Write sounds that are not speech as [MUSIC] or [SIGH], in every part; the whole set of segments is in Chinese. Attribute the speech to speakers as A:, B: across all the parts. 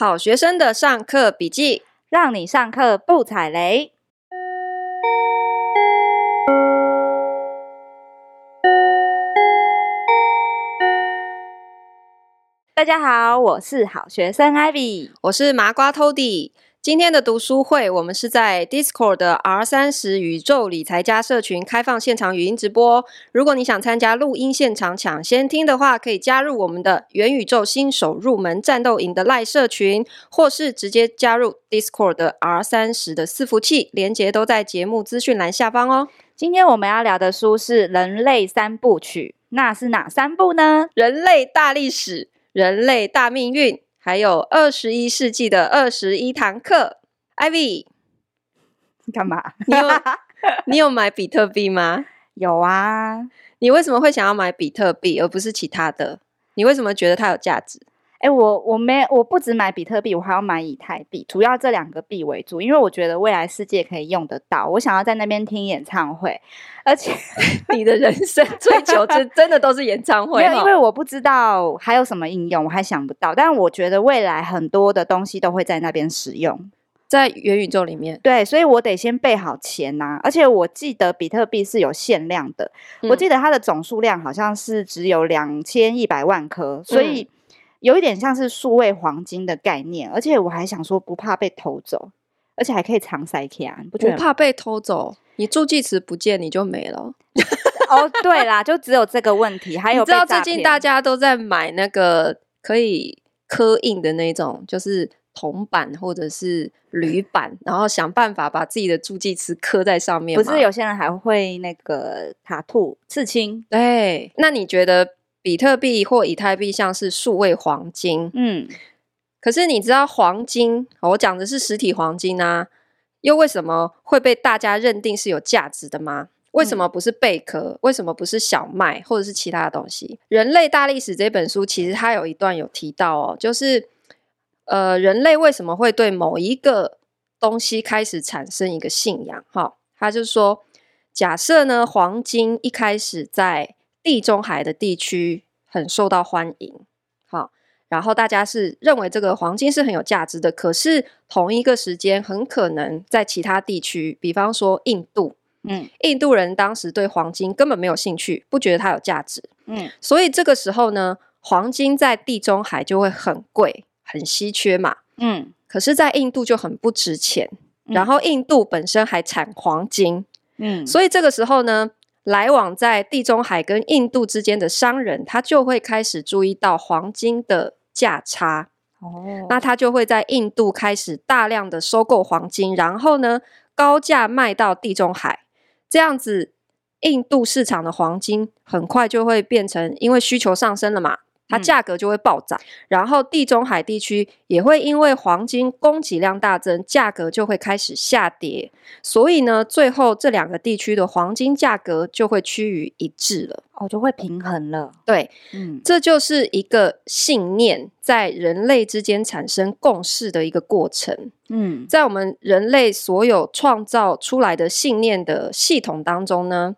A: 好学生的上课笔记，
B: 让你上课不踩雷。大家好，我是好学生 Ivy，
A: 我是麻瓜 Tody。今天的读书会，我们是在 Discord 的 R 三十宇宙理财家社群开放现场语音直播。如果你想参加录音现场抢先听的话，可以加入我们的元宇宙新手入门战斗营的赖社群，或是直接加入 Discord 的 R 三十的伺服器，连结都在节目资讯栏下方哦。
B: 今天我们要聊的书是《人类三部曲》，那是哪三部呢？
A: 人类大历史、人类大命运。还有二十一世纪的二十一堂课，Ivy，
B: 你干嘛？
A: 你有 [LAUGHS] 你有买比特币吗？
B: 有啊。
A: 你为什么会想要买比特币而不是其他的？你为什么觉得它有价值？
B: 哎、欸，我我没我不只买比特币，我还要买以太币，主要这两个币为主，因为我觉得未来世界可以用得到。我想要在那边听演唱会，而且 [LAUGHS]
A: 你的人生 [LAUGHS] 追求真真的都是演唱会。
B: 因为我不知道还有什么应用，我还想不到。但我觉得未来很多的东西都会在那边使用，
A: 在元宇宙里面。
B: 对，所以我得先备好钱呐、啊。而且我记得比特币是有限量的，嗯、我记得它的总数量好像是只有两千一百万颗，所以。嗯有一点像是数位黄金的概念，而且我还想说不怕被偷走，而且还可以藏塞卡，你不觉得？
A: 不怕被偷走，你助记词不见你就没了。
B: 哦，对啦，就只有这个问题。[LAUGHS] 还有，
A: 知道最近大家都在买那个可以刻印的那种，就是铜板或者是铝板，然后想办法把自己的助记词刻在上面。
B: 不是有些人还会那个塔兔刺青？
A: 对，那你觉得？比特币或以太币像是数位黄金，嗯，可是你知道黄金，我讲的是实体黄金啊，又为什么会被大家认定是有价值的吗？为什么不是贝壳？嗯、为什么不是小麦或者是其他的东西？《人类大历史》这本书其实它有一段有提到哦，就是呃，人类为什么会对某一个东西开始产生一个信仰？哈，他就说，假设呢，黄金一开始在地中海的地区很受到欢迎，好，然后大家是认为这个黄金是很有价值的。可是同一个时间，很可能在其他地区，比方说印度，嗯，印度人当时对黄金根本没有兴趣，不觉得它有价值，嗯，所以这个时候呢，黄金在地中海就会很贵、很稀缺嘛，嗯，可是，在印度就很不值钱，然后印度本身还产黄金，嗯，所以这个时候呢。来往在地中海跟印度之间的商人，他就会开始注意到黄金的价差。哦，那他就会在印度开始大量的收购黄金，然后呢，高价卖到地中海。这样子，印度市场的黄金很快就会变成，因为需求上升了嘛。它价格就会暴涨，嗯、然后地中海地区也会因为黄金供给量大增，价格就会开始下跌。所以呢，最后这两个地区的黄金价格就会趋于一致了，
B: 哦，就会平衡了。
A: 对，嗯，这就是一个信念在人类之间产生共识的一个过程。嗯，在我们人类所有创造出来的信念的系统当中呢，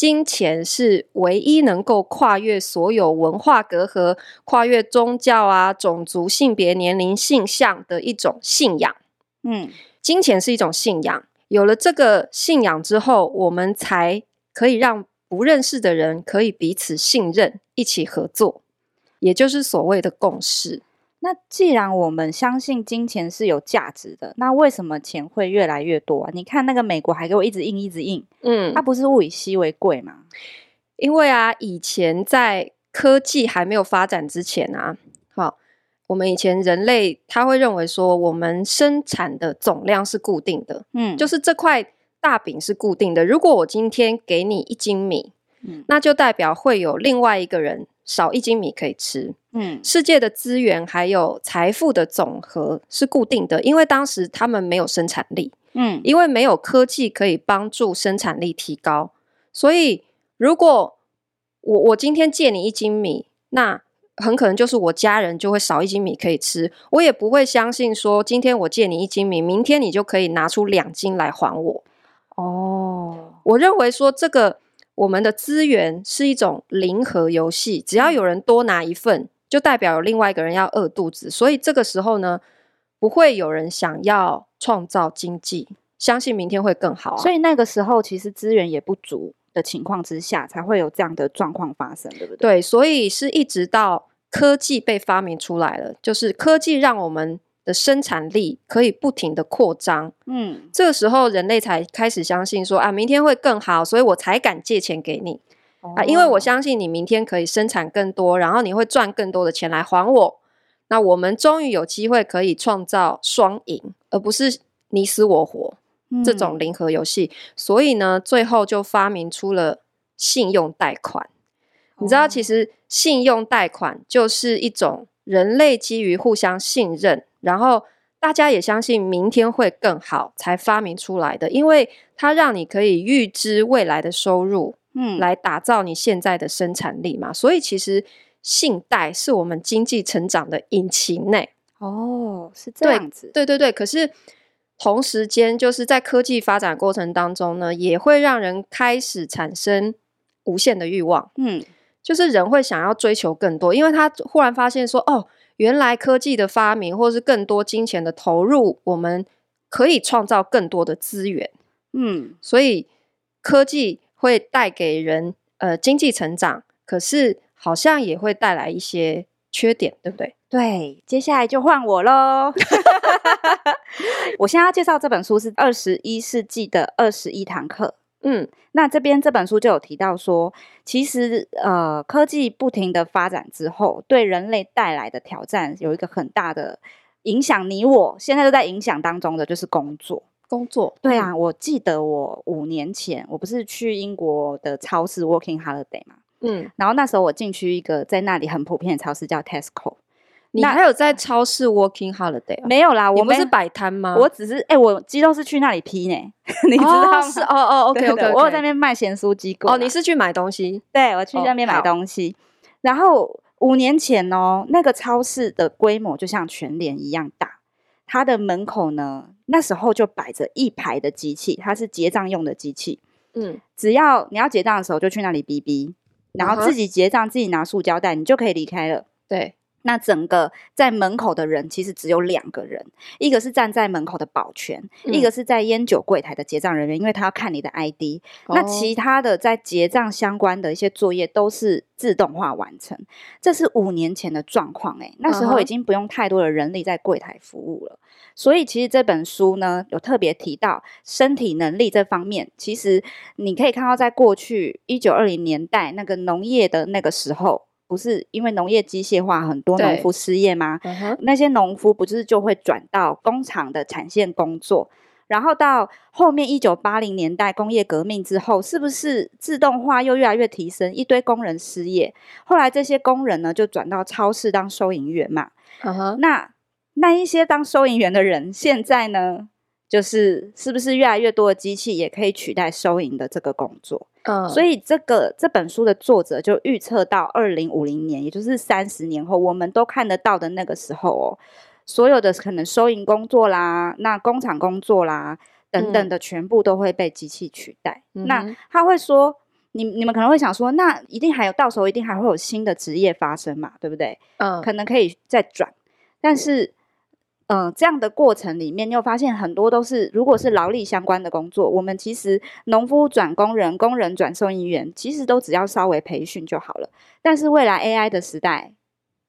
A: 金钱是唯一能够跨越所有文化隔阂、跨越宗教啊、种族、性别、年龄、性向的一种信仰。嗯，金钱是一种信仰，有了这个信仰之后，我们才可以让不认识的人可以彼此信任，一起合作，也就是所谓的共识。
B: 那既然我们相信金钱是有价值的，那为什么钱会越来越多啊？你看那个美国还给我一直印一直印，嗯，它不是物以稀为贵吗？
A: 因为啊，以前在科技还没有发展之前啊，好，我们以前人类他会认为说，我们生产的总量是固定的，嗯，就是这块大饼是固定的。如果我今天给你一斤米，嗯，那就代表会有另外一个人。少一斤米可以吃，嗯，世界的资源还有财富的总和是固定的，因为当时他们没有生产力，嗯，因为没有科技可以帮助生产力提高，所以如果我我今天借你一斤米，那很可能就是我家人就会少一斤米可以吃，我也不会相信说今天我借你一斤米，明天你就可以拿出两斤来还我。哦，我认为说这个。我们的资源是一种零和游戏，只要有人多拿一份，就代表有另外一个人要饿肚子。所以这个时候呢，不会有人想要创造经济，相信明天会更好啊。
B: 所以那个时候其实资源也不足的情况之下，才会有这样的状况发生，对不对？
A: 对，所以是一直到科技被发明出来了，就是科技让我们的生产力可以不停的扩张。嗯，这个时候人类才开始相信说啊，明天会更好，所以我才敢借钱给你。啊，因为我相信你明天可以生产更多，然后你会赚更多的钱来还我。那我们终于有机会可以创造双赢，而不是你死我活这种零和游戏。嗯。所以呢，最后就发明出了信用贷款。你知道，其实信用贷款就是一种人类基于互相信任，然后大家也相信明天会更好才发明出来的，因为它让你可以预知未来的收入。嗯，来打造你现在的生产力嘛，所以其实信贷是我们经济成长的引擎内。
B: 哦，是这样子。
A: 对对对对，可是同时间就是在科技发展过程当中呢，也会让人开始产生无限的欲望。嗯，就是人会想要追求更多，因为他忽然发现说，哦，原来科技的发明或是更多金钱的投入，我们可以创造更多的资源。嗯，所以科技。会带给人呃经济成长，可是好像也会带来一些缺点，对不对？
B: 对，接下来就换我喽。[LAUGHS] 我现在要介绍这本书是《二十一世纪的二十一堂课》。嗯，那这边这本书就有提到说，其实呃科技不停的发展之后，对人类带来的挑战有一个很大的影响，你我现在都在影响当中的就是工作。
A: 工作
B: 对啊，我记得我五年前我不是去英国的超市 working holiday 嘛，嗯，然后那时候我进去一个在那里很普遍的超市叫 Tesco，
A: 你还有在超市 working holiday？
B: 没有啦，我
A: 不是摆摊吗？
B: 我只是哎、欸，我几乎是去那里批呢，[LAUGHS] 你知道吗？
A: 哦是哦哦，OK OK，, okay.
B: 我有在那边卖咸酥鸡过。
A: 哦，你是去买东西？
B: 对，我去那边买东西。哦、然后五年前哦，那个超市的规模就像全联一样大。它的门口呢，那时候就摆着一排的机器，它是结账用的机器。嗯，只要你要结账的时候，就去那里哔哔，然后自己结账，自己拿塑胶袋，你就可以离开了。
A: 对。
B: 那整个在门口的人其实只有两个人，一个是站在门口的保全，嗯、一个是在烟酒柜台的结账人员，因为他要看你的 ID。哦、那其他的在结账相关的一些作业都是自动化完成。这是五年前的状况，诶，那时候已经不用太多的人力在柜台服务了。所以其实这本书呢，有特别提到身体能力这方面。其实你可以看到，在过去一九二零年代那个农业的那个时候。不是因为农业机械化，很多农夫失业吗？嗯、那些农夫不是就会转到工厂的产线工作，然后到后面一九八零年代工业革命之后，是不是自动化又越来越提升，一堆工人失业？后来这些工人呢，就转到超市当收银员嘛。嗯、那那一些当收银员的人，现在呢？就是是不是越来越多的机器也可以取代收银的这个工作？嗯，所以这个这本书的作者就预测到二零五零年，也就是三十年后，我们都看得到的那个时候哦，所有的可能收银工作啦、那工厂工作啦等等的，全部都会被机器取代。嗯、那他会说，你你们可能会想说，那一定还有到时候一定还会有新的职业发生嘛？对不对？嗯，可能可以再转，但是。嗯、呃，这样的过程里面，你又发现很多都是，如果是劳力相关的工作，我们其实农夫转工人，工人转收银员，其实都只要稍微培训就好了。但是未来 AI 的时代，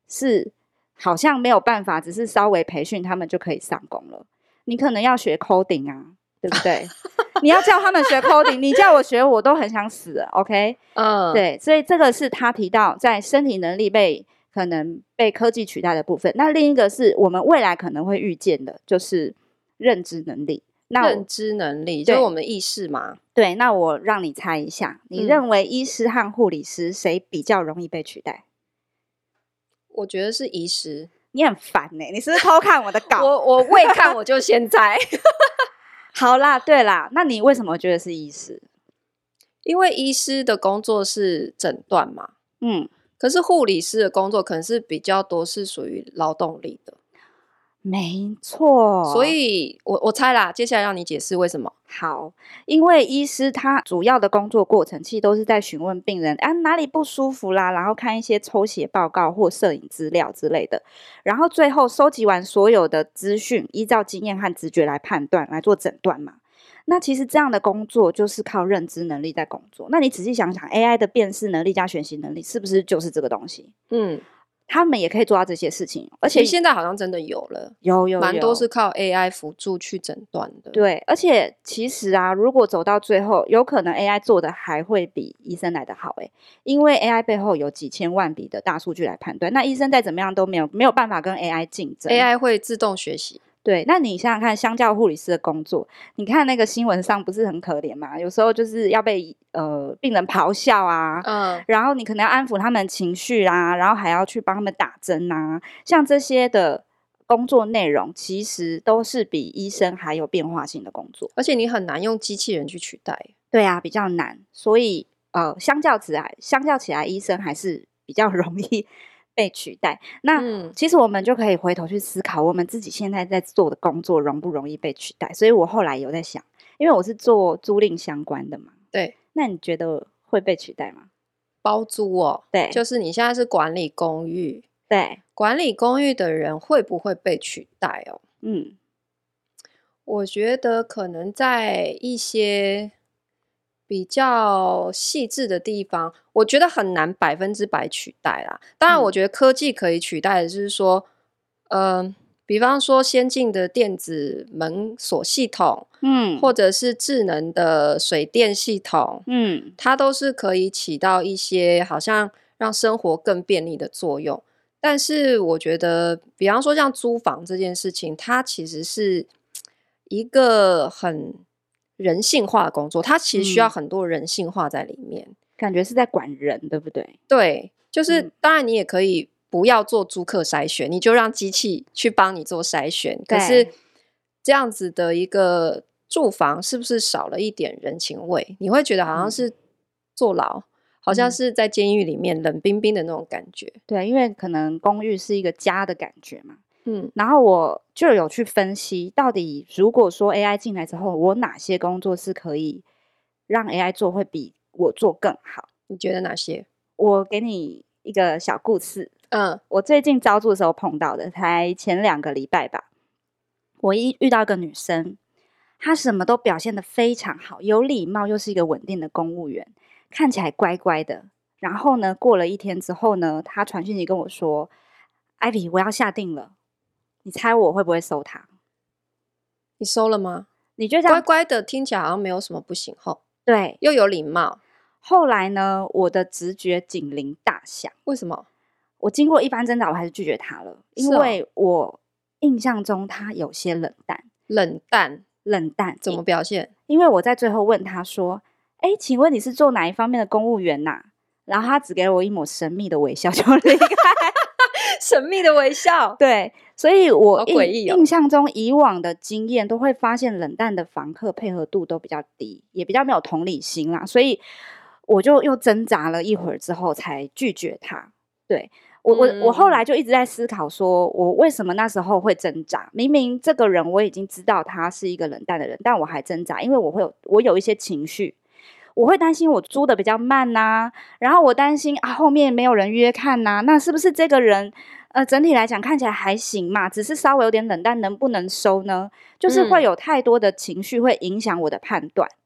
B: 是好像没有办法，只是稍微培训他们就可以上工了。你可能要学 coding 啊，对不对？[LAUGHS] 你要叫他们学 coding，你叫我学，我都很想死。OK，嗯，对，所以这个是他提到在身体能力被。可能被科技取代的部分，那另一个是我们未来可能会遇见的，就是认知能力。那
A: 认知能力就是我们的意识嘛？
B: 对，那我让你猜一下，你认为医师和护理师谁比较容易被取代？
A: 我觉得是医师。
B: 你很烦呢、欸，你是不是偷看我的稿？
A: 我 [LAUGHS] 我未看我就先猜。[LAUGHS]
B: 好啦，对啦，那你为什么觉得是医师？
A: 因为医师的工作是诊断嘛。嗯。可是护理师的工作可能是比较多，是属于劳动力的。
B: 没错，
A: 所以我我猜啦，接下来让你解释为什么。
B: 好，因为医师他主要的工作过程其实都是在询问病人啊哪里不舒服啦，然后看一些抽血报告或摄影资料之类的，然后最后收集完所有的资讯，依照经验和直觉来判断来做诊断嘛。那其实这样的工作就是靠认知能力在工作。那你仔细想想，AI 的辨识能力加学习能力是不是就是这个东西？嗯。他们也可以做到这些事情，而且
A: 现在好像真的有了，
B: 有有
A: 蛮多是靠 AI 辅助去诊断的。
B: 对，而且其实啊，如果走到最后，有可能 AI 做的还会比医生来的好诶，因为 AI 背后有几千万笔的大数据来判断，那医生再怎么样都没有没有办法跟 AI 竞争
A: ，AI 会自动学习。
B: 对，那你想想看，相较护理师的工作，你看那个新闻上不是很可怜吗？有时候就是要被呃病人咆哮啊，嗯，然后你可能要安抚他们情绪啊，然后还要去帮他们打针啊，像这些的工作内容，其实都是比医生还有变化性的工作，
A: 而且你很难用机器人去取代。
B: 对啊，比较难，所以呃，相较起来，相较起来，医生还是比较容易。被取代，那、嗯、其实我们就可以回头去思考，我们自己现在在做的工作容不容易被取代？所以我后来有在想，因为我是做租赁相关的嘛，
A: 对，
B: 那你觉得会被取代吗？
A: 包租哦，
B: 对，
A: 就是你现在是管理公寓，
B: 对，
A: 管理公寓的人会不会被取代哦？嗯，我觉得可能在一些。比较细致的地方，我觉得很难百分之百取代啦。当然，我觉得科技可以取代的，就是说，嗯、呃，比方说先进的电子门锁系统，嗯，或者是智能的水电系统，嗯，它都是可以起到一些好像让生活更便利的作用。但是，我觉得，比方说像租房这件事情，它其实是一个很。人性化的工作，它其实需要很多人性化在里面，嗯、
B: 感觉是在管人，对不对？
A: 对，就是、嗯、当然你也可以不要做租客筛选，你就让机器去帮你做筛选。可是这样子的一个住房，是不是少了一点人情味？你会觉得好像是坐牢，嗯、好像是在监狱里面冷冰冰的那种感觉。
B: 对，因为可能公寓是一个家的感觉嘛。嗯，然后我就有去分析，到底如果说 AI 进来之后，我哪些工作是可以让 AI 做会比我做更好？
A: 你觉得哪些？
B: 我给你一个小故事。嗯，我最近招助的时候碰到的，才前两个礼拜吧。我一遇到一个女生，她什么都表现的非常好，有礼貌，又是一个稳定的公务员，看起来乖乖的。然后呢，过了一天之后呢，她传讯息跟我说艾比我要下定了。”你猜我会不会收他？
A: 你收了吗？
B: 你觉得
A: 乖乖的听起来好像没有什么不行后，
B: 对，
A: 又有礼貌。
B: 后来呢，我的直觉警铃大响。
A: 为什么？
B: 我经过一番挣扎，我还是拒绝他了，因为我印象中他有些冷淡。
A: 冷淡，
B: 冷淡，
A: 怎么表现？
B: 因为我在最后问他说：“哎，请问你是做哪一方面的公务员呐？”然后他只给了我一抹神秘的微笑，就离开。
A: 神秘的微笑，
B: 对，所以我印、
A: 哦、
B: 印象中以往的经验都会发现冷淡的房客配合度都比较低，也比较没有同理心啦，所以我就又挣扎了一会儿之后才拒绝他。对，我我我后来就一直在思考，说我为什么那时候会挣扎？明明这个人我已经知道他是一个冷淡的人，但我还挣扎，因为我会有我有一些情绪。我会担心我租的比较慢呐、啊，然后我担心啊后面没有人约看呐、啊，那是不是这个人呃整体来讲看起来还行嘛，只是稍微有点冷淡，能不能收呢？就是会有太多的情绪会影响我的判断，嗯、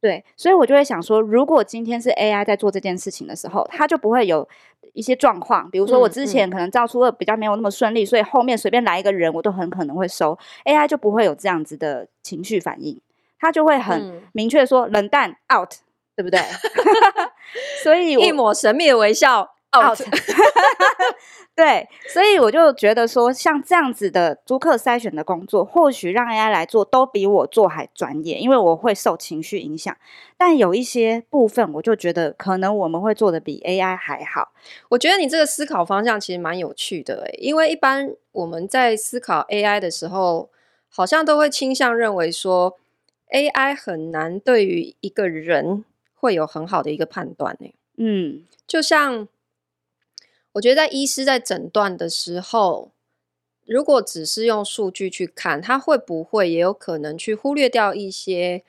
B: 对，所以我就会想说，如果今天是 AI 在做这件事情的时候，它就不会有一些状况，比如说我之前可能造出的比较没有那么顺利，嗯嗯、所以后面随便来一个人我都很可能会收，AI 就不会有这样子的情绪反应。他就会很明确的说、嗯、冷淡 out，对不对？[LAUGHS] [LAUGHS] 所以
A: 一抹神秘的微笑 out。[LAUGHS]
B: 对，所以我就觉得说，像这样子的租客筛选的工作，或许让 AI 来做都比我做还专业，因为我会受情绪影响。但有一些部分，我就觉得可能我们会做的比 AI 还好。
A: 我觉得你这个思考方向其实蛮有趣的，诶，因为一般我们在思考 AI 的时候，好像都会倾向认为说。AI 很难对于一个人会有很好的一个判断呢。嗯，就像我觉得在医师在诊断的时候，如果只是用数据去看，他会不会也有可能去忽略掉一些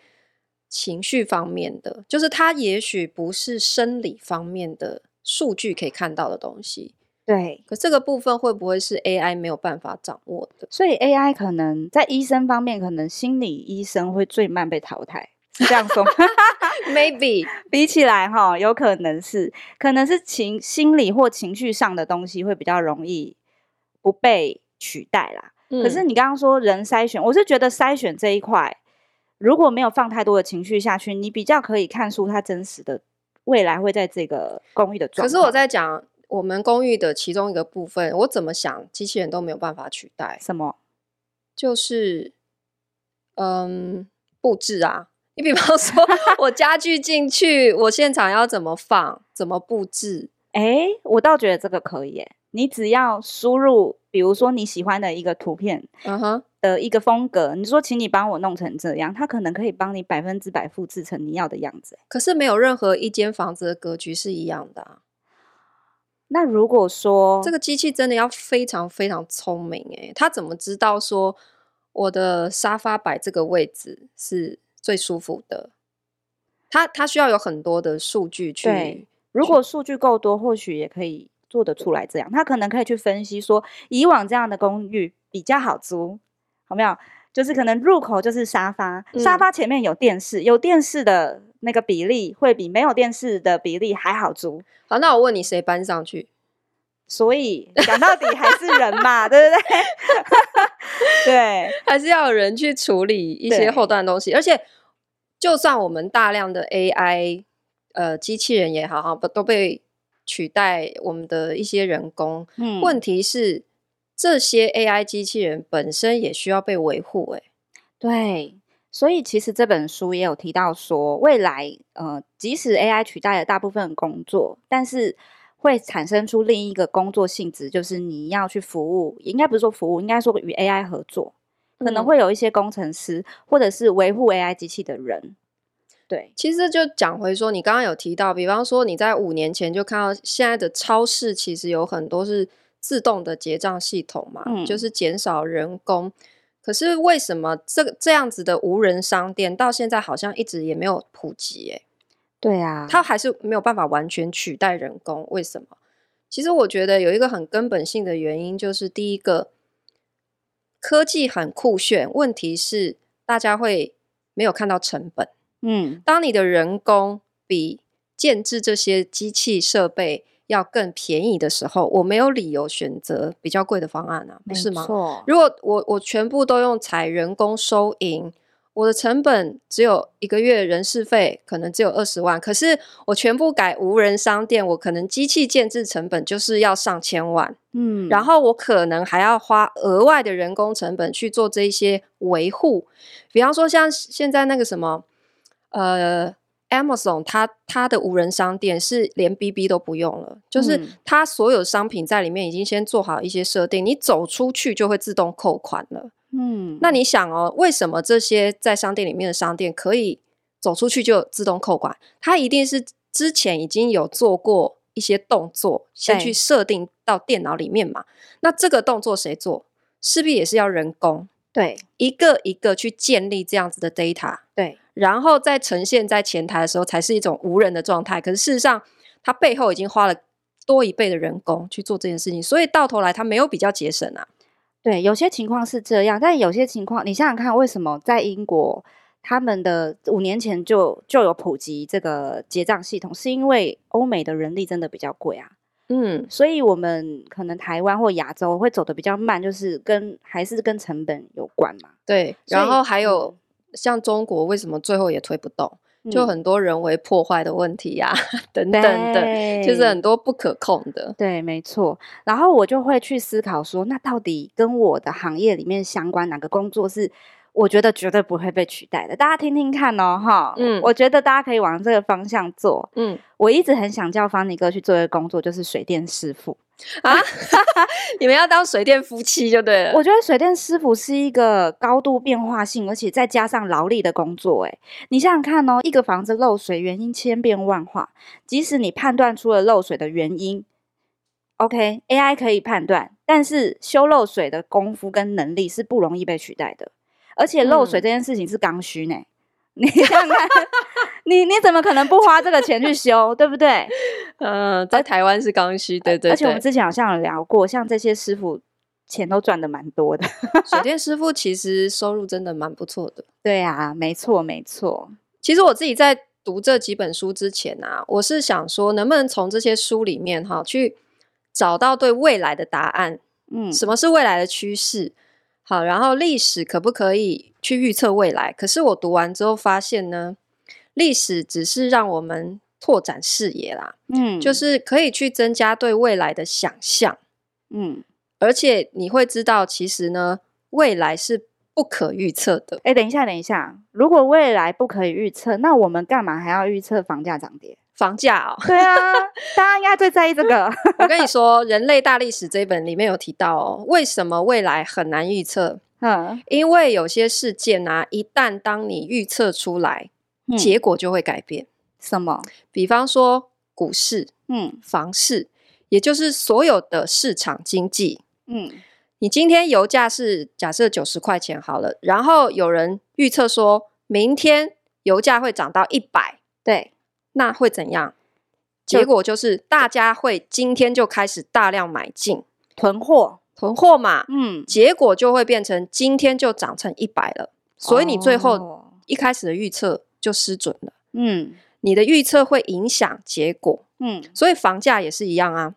A: 情绪方面的？就是他也许不是生理方面的数据可以看到的东西。
B: 对，
A: 可这个部分会不会是 AI 没有办法掌握的？
B: 所以 AI 可能在医生方面，可能心理医生会最慢被淘汰，是这样说？[LAUGHS]
A: Maybe [LAUGHS]
B: 比起来哈，有可能是，可能是情心理或情绪上的东西会比较容易不被取代啦。嗯、可是你刚刚说人筛选，我是觉得筛选这一块，如果没有放太多的情绪下去，你比较可以看出它真实的未来会在这个公寓的状态。
A: 可是我在讲。我们公寓的其中一个部分，我怎么想，机器人都没有办法取代。
B: 什么？
A: 就是，嗯，布置啊。你比方说，[LAUGHS] 我家具进去，我现场要怎么放，怎么布置？
B: 哎，我倒觉得这个可以耶。你只要输入，比如说你喜欢的一个图片，嗯哼，的一个风格，uh -huh. 你说，请你帮我弄成这样，它可能可以帮你百分之百复制成你要的样子。
A: 可是没有任何一间房子的格局是一样的啊。
B: 那如果说
A: 这个机器真的要非常非常聪明诶，它怎么知道说我的沙发摆这个位置是最舒服的？它它需要有很多的数据去。
B: 对，如果数据够多，或许也可以做得出来。这样，它可能可以去分析说，以往这样的公寓比较好租，好没有？就是可能入口就是沙发，沙发前面有电视，有电视的那个比例会比没有电视的比例还好足。
A: 好，那我问你，谁搬上去？
B: 所以讲到底还是人嘛，[LAUGHS] 对不对？[LAUGHS] 对，
A: 还是要有人去处理一些后端的东西。而且，就算我们大量的 AI 呃机器人也好，哈，不都被取代我们的一些人工。嗯，问题是。这些 AI 机器人本身也需要被维护，哎，
B: 对，所以其实这本书也有提到说，未来呃，即使 AI 取代了大部分工作，但是会产生出另一个工作性质，就是你要去服务，应该不是说服务，应该说与 AI 合作，可能会有一些工程师或者是维护 AI 机器的人。对，
A: 其实就讲回说，你刚刚有提到，比方说你在五年前就看到现在的超市，其实有很多是。自动的结账系统嘛，嗯，就是减少人工。可是为什么这个这样子的无人商店到现在好像一直也没有普及？哎，
B: 对啊，
A: 它还是没有办法完全取代人工。为什么？其实我觉得有一个很根本性的原因，就是第一个，科技很酷炫，问题是大家会没有看到成本。嗯，当你的人工比建置这些机器设备要更便宜的时候，我没有理由选择比较贵的方案啊，不是吗？如果我我全部都用采人工收银，我的成本只有一个月人事费可能只有二十万，可是我全部改无人商店，我可能机器建制成本就是要上千万，嗯，然后我可能还要花额外的人工成本去做这一些维护，比方说像现在那个什么，呃。Amazon 它它的无人商店是连 BB 都不用了，就是它所有商品在里面已经先做好一些设定，你走出去就会自动扣款了。嗯，那你想哦，为什么这些在商店里面的商店可以走出去就自动扣款？它一定是之前已经有做过一些动作，先去设定到电脑里面嘛。那这个动作谁做？势必也是要人工，
B: 对，
A: 一个一个去建立这样子的 data，
B: 对。
A: 然后再呈现在前台的时候，才是一种无人的状态。可是事实上，它背后已经花了多一倍的人工去做这件事情，所以到头来它没有比较节省啊。
B: 对，有些情况是这样，但有些情况，你想想看，为什么在英国他们的五年前就就有普及这个结账系统，是因为欧美的人力真的比较贵啊。嗯，所以我们可能台湾或亚洲会走的比较慢，就是跟还是跟成本有关嘛。
A: 对，然后还有。像中国为什么最后也推不动？就很多人为破坏的问题呀、啊嗯，等等的，就是很多不可控的。
B: 对，没错。然后我就会去思考说，那到底跟我的行业里面相关哪个工作是我觉得绝对不会被取代的？大家听听看哦，哈。嗯，我觉得大家可以往这个方向做。嗯，我一直很想叫方尼哥去做一个工作，就是水电师傅。啊，[LAUGHS]
A: 你们要当水电夫妻就对了。
B: 我觉得水电师傅是一个高度变化性，而且再加上劳力的工作。哎，你想想看哦，一个房子漏水原因千变万化，即使你判断出了漏水的原因，OK，AI 可以判断，但是修漏水的功夫跟能力是不容易被取代的，而且漏水这件事情是刚需呢。嗯、你想想看，你你怎么可能不花这个钱去修，对不对？[LAUGHS]
A: 嗯、呃，在台湾是刚需，对对对。
B: 而且我们之前好像有聊过，像这些师傅钱都赚的蛮多的。
A: 水 [LAUGHS] 电师傅其实收入真的蛮不错的。
B: 对啊，没错没错。
A: 其实我自己在读这几本书之前啊，我是想说，能不能从这些书里面哈去。找到对未来的答案，嗯，什么是未来的趋势？好，然后历史可不可以去预测未来？可是我读完之后发现呢，历史只是让我们拓展视野啦，嗯，就是可以去增加对未来的想象，嗯，而且你会知道，其实呢，未来是不可预测的。
B: 哎，等一下，等一下，如果未来不可以预测，那我们干嘛还要预测房价涨跌？
A: 房价哦，
B: 对啊，大家应该最在意这个。
A: 我跟你说，《人类大历史》这一本里面有提到哦，为什么未来很难预测？嗯，因为有些事件啊，一旦当你预测出来，嗯，结果就会改变。
B: 什么？
A: 比方说股市，嗯，房市，也就是所有的市场经济。嗯，你今天油价是假设九十块钱好了，然后有人预测说明天油价会涨到一百，
B: 对。
A: 那会怎样？结果就是大家会今天就开始大量买进
B: 囤货，
A: 囤货嘛。嗯，结果就会变成今天就涨成一百了。所以你最后一开始的预测就失准了。嗯，你的预测会影响结果。嗯，所以房价也是一样啊。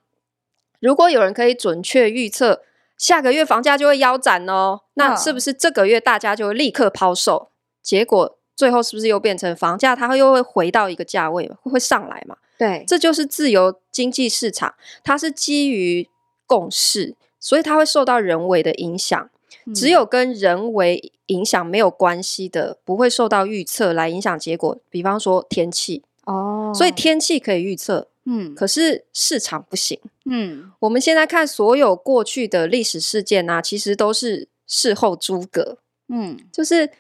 A: 如果有人可以准确预测下个月房价就会腰斩哦，那是不是这个月大家就会立刻抛售？结果。最后是不是又变成房价？它会又会回到一个价位嘛？会会上来嘛？
B: 对，
A: 这就是自由经济市场，它是基于共识，所以它会受到人为的影响。嗯、只有跟人为影响没有关系的，不会受到预测来影响结果。比方说天气哦，所以天气可以预测，嗯，可是市场不行，嗯。我们现在看所有过去的历史事件啊，其实都是事后诸葛，嗯，就是。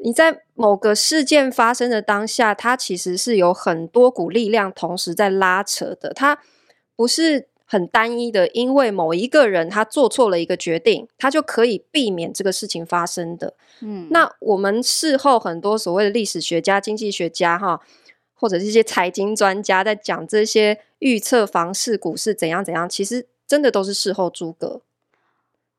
A: 你在某个事件发生的当下，它其实是有很多股力量同时在拉扯的，它不是很单一的。因为某一个人他做错了一个决定，他就可以避免这个事情发生的。嗯，那我们事后很多所谓的历史学家、经济学家哈，或者是一些财经专家在讲这些预测房市、股市怎样怎样，其实真的都是事后诸葛。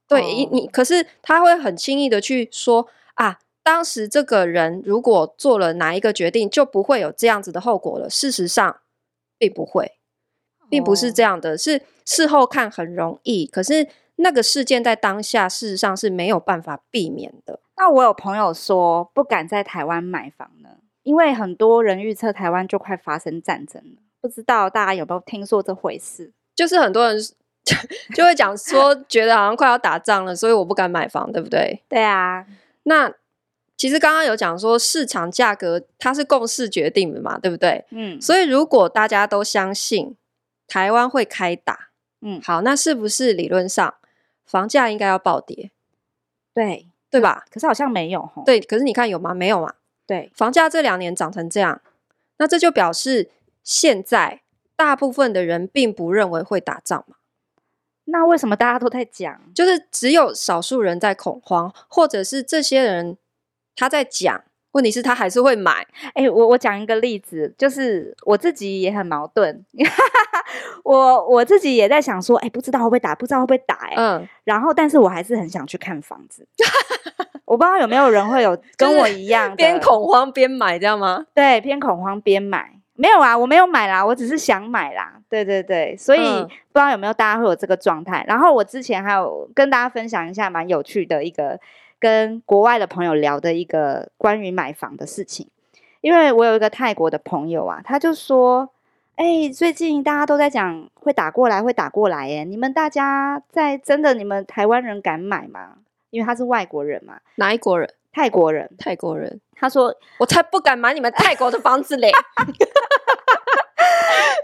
A: 对，你、哦、你可是他会很轻易的去说啊。当时这个人如果做了哪一个决定，就不会有这样子的后果了。事实上，并不会，并不是这样的。是事后看很容易，可是那个事件在当下，事实上是没有办法避免的。
B: 那我有朋友说不敢在台湾买房呢，因为很多人预测台湾就快发生战争了。不知道大家有没有听说这回事？
A: 就是很多人 [LAUGHS] 就会讲说，觉得好像快要打仗了，所以我不敢买房，对不对？
B: 对啊，
A: 那。其实刚刚有讲说，市场价格它是共识决定的嘛，对不对？嗯，所以如果大家都相信台湾会开打，嗯，好，那是不是理论上房价应该要暴跌？
B: 对，
A: 对吧？
B: 可是好像没有，
A: 对，可是你看有吗？没有嘛？
B: 对，
A: 房价这两年涨成这样，那这就表示现在大部分的人并不认为会打仗嘛。
B: 那为什么大家都在讲？
A: 就是只有少数人在恐慌，或者是这些人。他在讲，问题是他还是会买。
B: 哎、欸，我我讲一个例子，就是我自己也很矛盾。[LAUGHS] 我我自己也在想说，哎、欸，不知道会不会打，不知道会不会打、欸，哎，嗯。然后，但是我还是很想去看房子。[LAUGHS] 我不知道有没有人会有 [LAUGHS] 跟我一样
A: 边恐慌边买，这样吗？
B: 对，边恐慌边买。没有啊，我没有买啦，我只是想买啦。对对对，所以、嗯、不知道有没有大家会有这个状态。然后我之前还有跟大家分享一下蛮有趣的一个。跟国外的朋友聊的一个关于买房的事情，因为我有一个泰国的朋友啊，他就说：“哎、欸，最近大家都在讲会打过来，会打过来，耶，你们大家在真的，你们台湾人敢买吗？因为他是外国人嘛，
A: 哪一国人？
B: 泰国人，
A: 泰国人。
B: 他说：
A: 我才不敢买你们泰国的房子嘞。[LAUGHS] ”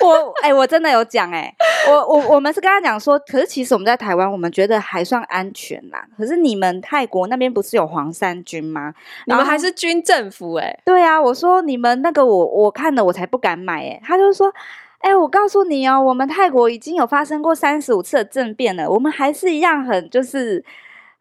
B: 我哎、欸，我真的有讲哎、欸，我我我们是跟他讲说，可是其实我们在台湾，我们觉得还算安全啦。可是你们泰国那边不是有黄衫军吗？
A: 你们还是军政府哎、欸。
B: 对啊，我说你们那个我我看了我才不敢买哎、欸。他就说，哎、哎、欸，我告诉你哦，我们泰国已经有发生过三十五次的政变了，我们还是一样很就是。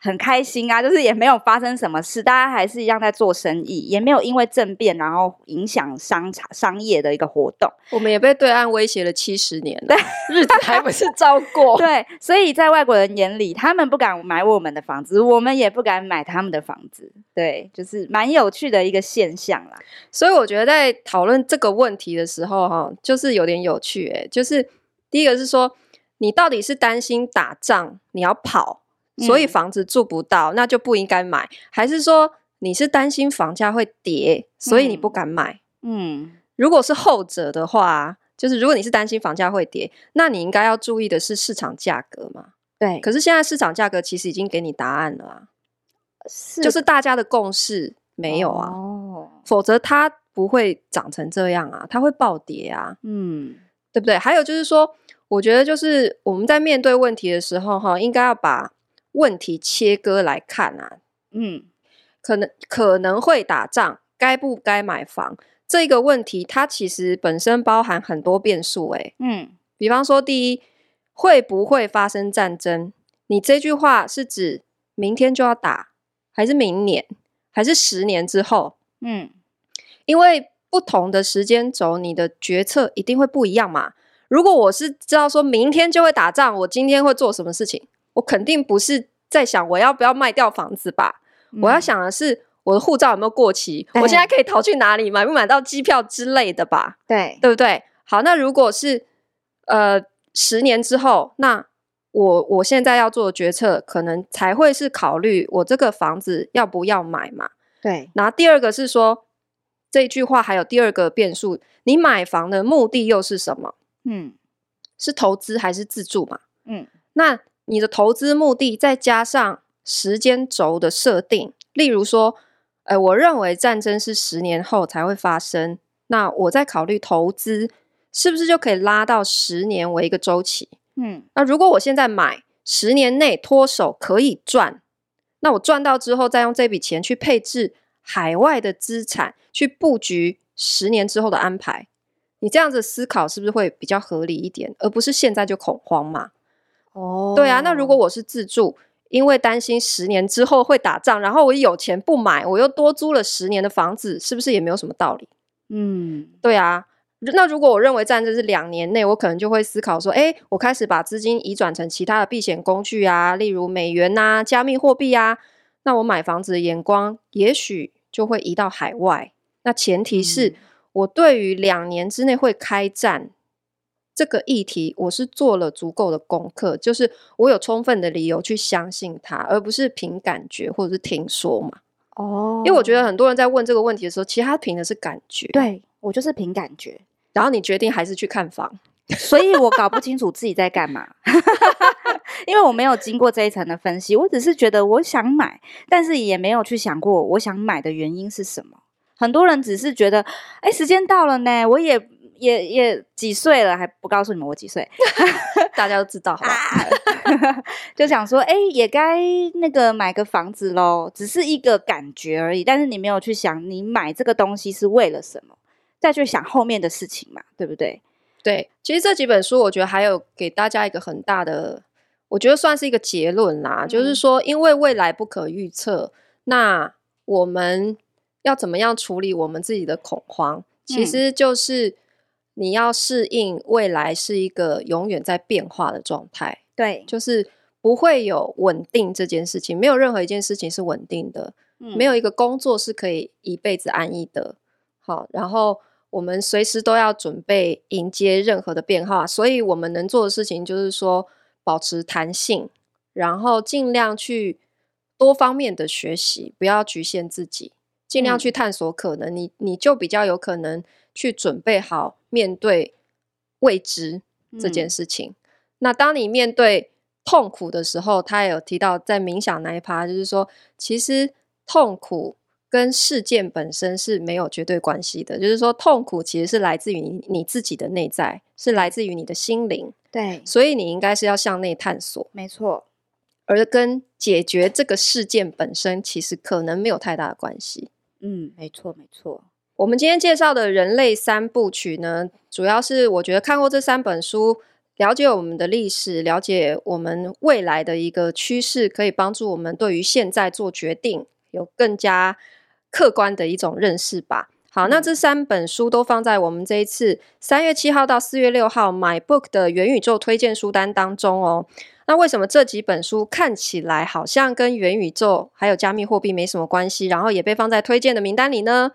B: 很开心啊，就是也没有发生什么事，大家还是一样在做生意，也没有因为政变然后影响商场商业的一个活动。
A: 我们也被对岸威胁了七十年了，对，日子还不是照过？[LAUGHS]
B: 对，所以在外国人眼里，他们不敢买我们的房子，我们也不敢买他们的房子。对，就是蛮有趣的一个现象啦。
A: 所以我觉得在讨论这个问题的时候，哈，就是有点有趣、欸。哎，就是第一个是说，你到底是担心打仗，你要跑？所以房子住不到，嗯、那就不应该买，还是说你是担心房价会跌，所以你不敢买？嗯，如果是后者的话，就是如果你是担心房价会跌，那你应该要注意的是市场价格嘛。
B: 对，
A: 可是现在市场价格其实已经给你答案了啊，是就是大家的共识没有啊，哦，否则它不会涨成这样啊，它会暴跌啊，嗯，对不对？还有就是说，我觉得就是我们在面对问题的时候，哈，应该要把问题切割来看啊，嗯，可能可能会打仗，该不该买房这个问题，它其实本身包含很多变数，诶，嗯，比方说，第一，会不会发生战争？你这句话是指明天就要打，还是明年，还是十年之后？嗯，因为不同的时间轴，你的决策一定会不一样嘛。如果我是知道说明天就会打仗，我今天会做什么事情？我肯定不是在想我要不要卖掉房子吧，嗯、我要想的是我的护照有没有过期，我现在可以逃去哪里，买不买到机票之类的吧？
B: 对，
A: 对不对？好，那如果是呃十年之后，那我我现在要做的决策，可能才会是考虑我这个房子要不要买嘛？
B: 对。
A: 然后第二个是说，这句话还有第二个变数，你买房的目的又是什么？嗯，是投资还是自住嘛？嗯，那。你的投资目的再加上时间轴的设定，例如说，呃，我认为战争是十年后才会发生，那我在考虑投资是不是就可以拉到十年为一个周期？嗯，那如果我现在买，十年内脱手可以赚，那我赚到之后再用这笔钱去配置海外的资产，去布局十年之后的安排，你这样子思考是不是会比较合理一点，而不是现在就恐慌嘛？哦，oh. 对啊，那如果我是自住，因为担心十年之后会打仗，然后我有钱不买，我又多租了十年的房子，是不是也没有什么道理？嗯，对啊。那如果我认为战争是两年内，我可能就会思考说，哎，我开始把资金移转成其他的避险工具啊，例如美元啊、加密货币啊，那我买房子的眼光也许就会移到海外。那前提是我对于两年之内会开战。这个议题，我是做了足够的功课，就是我有充分的理由去相信它，而不是凭感觉或者是听说嘛。哦，因为我觉得很多人在问这个问题的时候，其实他凭的是感觉。
B: 对，我就是凭感觉，
A: 然后你决定还是去看房，[LAUGHS]
B: 所以我搞不清楚自己在干嘛，[LAUGHS] 因为我没有经过这一层的分析，我只是觉得我想买，但是也没有去想过我想买的原因是什么。很多人只是觉得，哎，时间到了呢，我也。也也几岁了还不告诉你们我几岁 [LAUGHS] [LAUGHS]
A: 大家都知道好吧？[LAUGHS]
B: 就想说，哎、欸，也该那个买个房子喽，只是一个感觉而已。但是你没有去想，你买这个东西是为了什么，再去想后面的事情嘛，对不对？
A: 对，其实这几本书，我觉得还有给大家一个很大的，我觉得算是一个结论啦，嗯、就是说，因为未来不可预测，那我们要怎么样处理我们自己的恐慌？其实就是。嗯你要适应未来是一个永远在变化的状态，
B: 对，
A: 就是不会有稳定这件事情，没有任何一件事情是稳定的，嗯，没有一个工作是可以一辈子安逸的。好，然后我们随时都要准备迎接任何的变化，所以我们能做的事情就是说保持弹性，然后尽量去多方面的学习，不要局限自己，尽量去探索可能，嗯，你你就比较有可能。去准备好面对未知这件事情。嗯、那当你面对痛苦的时候，他也有提到在冥想那一趴，就是说，其实痛苦跟事件本身是没有绝对关系的。就是说，痛苦其实是来自于你你自己的内在，是来自于你的心灵。
B: 对，
A: 所以你应该是要向内探索。
B: 没错，
A: 而跟解决这个事件本身，其实可能没有太大的关系。
B: 嗯，没错，没错。
A: 我们今天介绍的人类三部曲呢，主要是我觉得看过这三本书，了解我们的历史，了解我们未来的一个趋势，可以帮助我们对于现在做决定有更加客观的一种认识吧。好，那这三本书都放在我们这一次三月七号到四月六号 MyBook 的元宇宙推荐书单当中哦。那为什么这几本书看起来好像跟元宇宙还有加密货币没什么关系，然后也被放在推荐的名单里呢？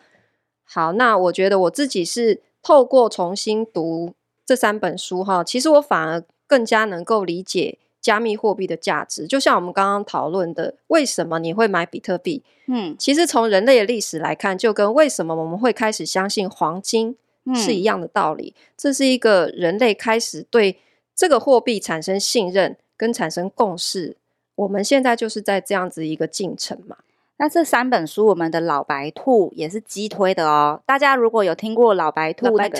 A: 好，那我觉得我自己是透过重新读这三本书哈，其实我反而更加能够理解加密货币的价值。就像我们刚刚讨论的，为什么你会买比特币？嗯，其实从人类的历史来看，就跟为什么我们会开始相信黄金是一样的道理。嗯，这是一个人类开始对这个货币产生信任跟产生共识。我们现在就是在这样子一个进程嘛。
B: 那这三本书，我们的老白兔也是激推的哦。大家如果有听过老白兔那
A: 个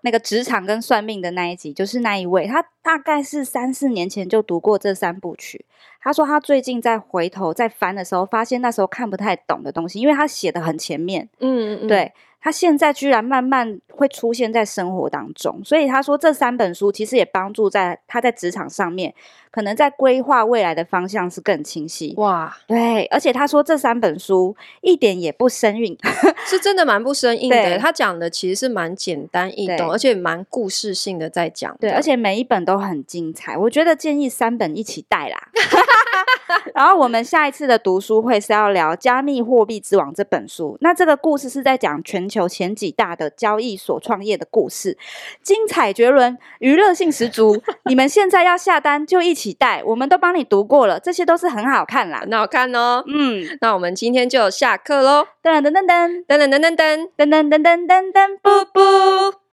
B: 那个职场跟算命的那一集，就是那一位，他大概是三四年前就读过这三部曲。他说他最近在回头在翻的时候，发现那时候看不太懂的东西，因为他写的很前面。嗯嗯嗯，对。他现在居然慢慢会出现在生活当中，所以他说这三本书其实也帮助在他在职场上面，可能在规划未来的方向是更清晰。哇，对，而且他说这三本书一点也不生硬，
A: 是真的蛮不生硬的。他讲的其实是蛮简单易懂，而且蛮故事性的在讲。
B: 对，而且每一本都很精彩，我觉得建议三本一起带啦。[LAUGHS] [LAUGHS] 然后我们下一次的读书会是要聊《加密货币之王》这本书。那这个故事是在讲全球前几大的交易所创业的故事，精彩绝伦，娱乐性十足。[LAUGHS] 你们现在要下单就一起带，我们都帮你读过了，这些都是很好看啦，
A: 很好看哦。嗯，那我们今天就下课喽。噔噔噔噔噔噔噔噔噔噔噔噔噔噔，噔，噔，噔，